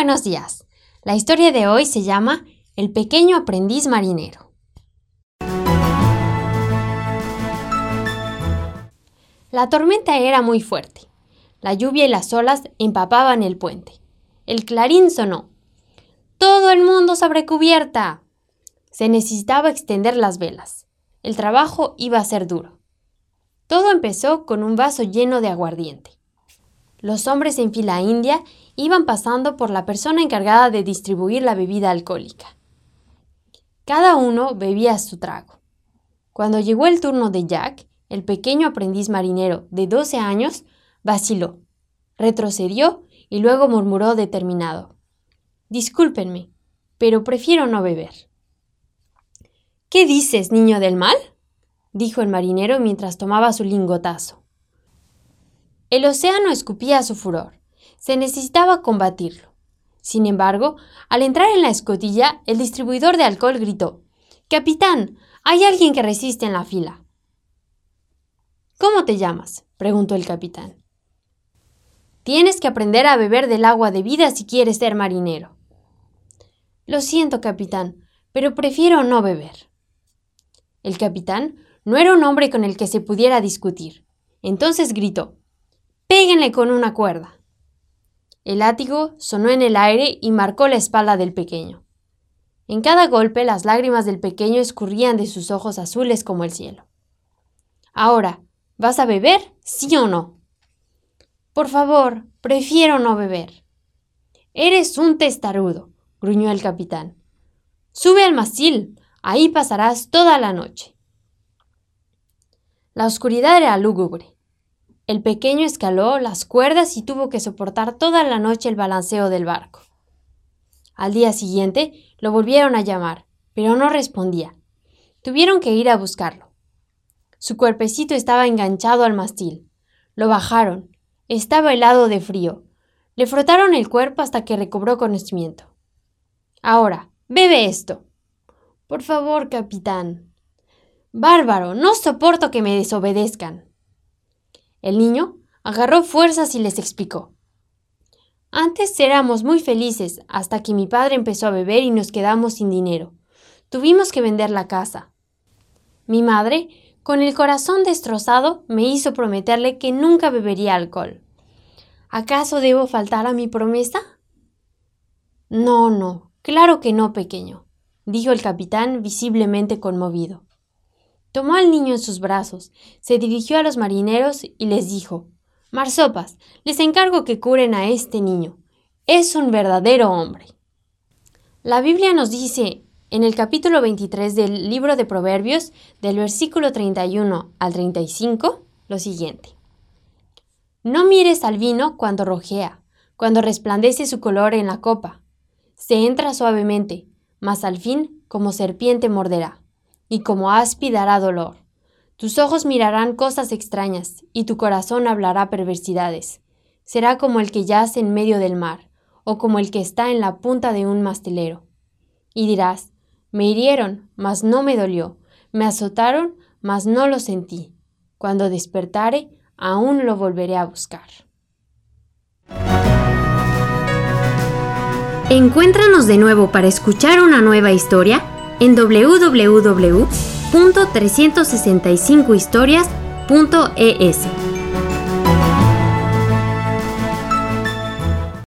buenos días. La historia de hoy se llama El pequeño aprendiz marinero. La tormenta era muy fuerte. La lluvia y las olas empapaban el puente. El clarín sonó. ¡Todo el mundo sobre cubierta! Se necesitaba extender las velas. El trabajo iba a ser duro. Todo empezó con un vaso lleno de aguardiente. Los hombres en fila india iban pasando por la persona encargada de distribuir la bebida alcohólica. Cada uno bebía su trago. Cuando llegó el turno de Jack, el pequeño aprendiz marinero de 12 años, vaciló, retrocedió y luego murmuró determinado. Discúlpenme, pero prefiero no beber. ¿Qué dices, niño del mal? dijo el marinero mientras tomaba su lingotazo. El océano escupía su furor. Se necesitaba combatirlo. Sin embargo, al entrar en la escotilla, el distribuidor de alcohol gritó Capitán, hay alguien que resiste en la fila. ¿Cómo te llamas? preguntó el capitán. Tienes que aprender a beber del agua de vida si quieres ser marinero. Lo siento, capitán, pero prefiero no beber. El capitán no era un hombre con el que se pudiera discutir. Entonces gritó Péguenle con una cuerda. El látigo sonó en el aire y marcó la espalda del pequeño. En cada golpe las lágrimas del pequeño escurrían de sus ojos azules como el cielo. Ahora, ¿vas a beber? ¿Sí o no? Por favor, prefiero no beber. Eres un testarudo, gruñó el capitán. Sube al mástil, ahí pasarás toda la noche. La oscuridad era lúgubre. El pequeño escaló las cuerdas y tuvo que soportar toda la noche el balanceo del barco. Al día siguiente lo volvieron a llamar, pero no respondía. Tuvieron que ir a buscarlo. Su cuerpecito estaba enganchado al mastil. Lo bajaron. Estaba helado de frío. Le frotaron el cuerpo hasta que recobró conocimiento. Ahora, bebe esto. Por favor, capitán. Bárbaro, no soporto que me desobedezcan. El niño agarró fuerzas y les explicó. Antes éramos muy felices hasta que mi padre empezó a beber y nos quedamos sin dinero. Tuvimos que vender la casa. Mi madre, con el corazón destrozado, me hizo prometerle que nunca bebería alcohol. ¿Acaso debo faltar a mi promesa? No, no, claro que no, pequeño, dijo el capitán visiblemente conmovido. Tomó al niño en sus brazos, se dirigió a los marineros y les dijo Marsopas, les encargo que curen a este niño. Es un verdadero hombre. La Biblia nos dice en el capítulo 23 del libro de Proverbios, del versículo 31 al 35, lo siguiente. No mires al vino cuando rojea, cuando resplandece su color en la copa. Se entra suavemente, mas al fin como serpiente morderá y como aspi dará dolor. Tus ojos mirarán cosas extrañas, y tu corazón hablará perversidades. Será como el que yace en medio del mar, o como el que está en la punta de un mastelero. Y dirás, me hirieron, mas no me dolió, me azotaron, mas no lo sentí. Cuando despertare, aún lo volveré a buscar. Encuéntranos de nuevo para escuchar una nueva historia en www.365historias.es.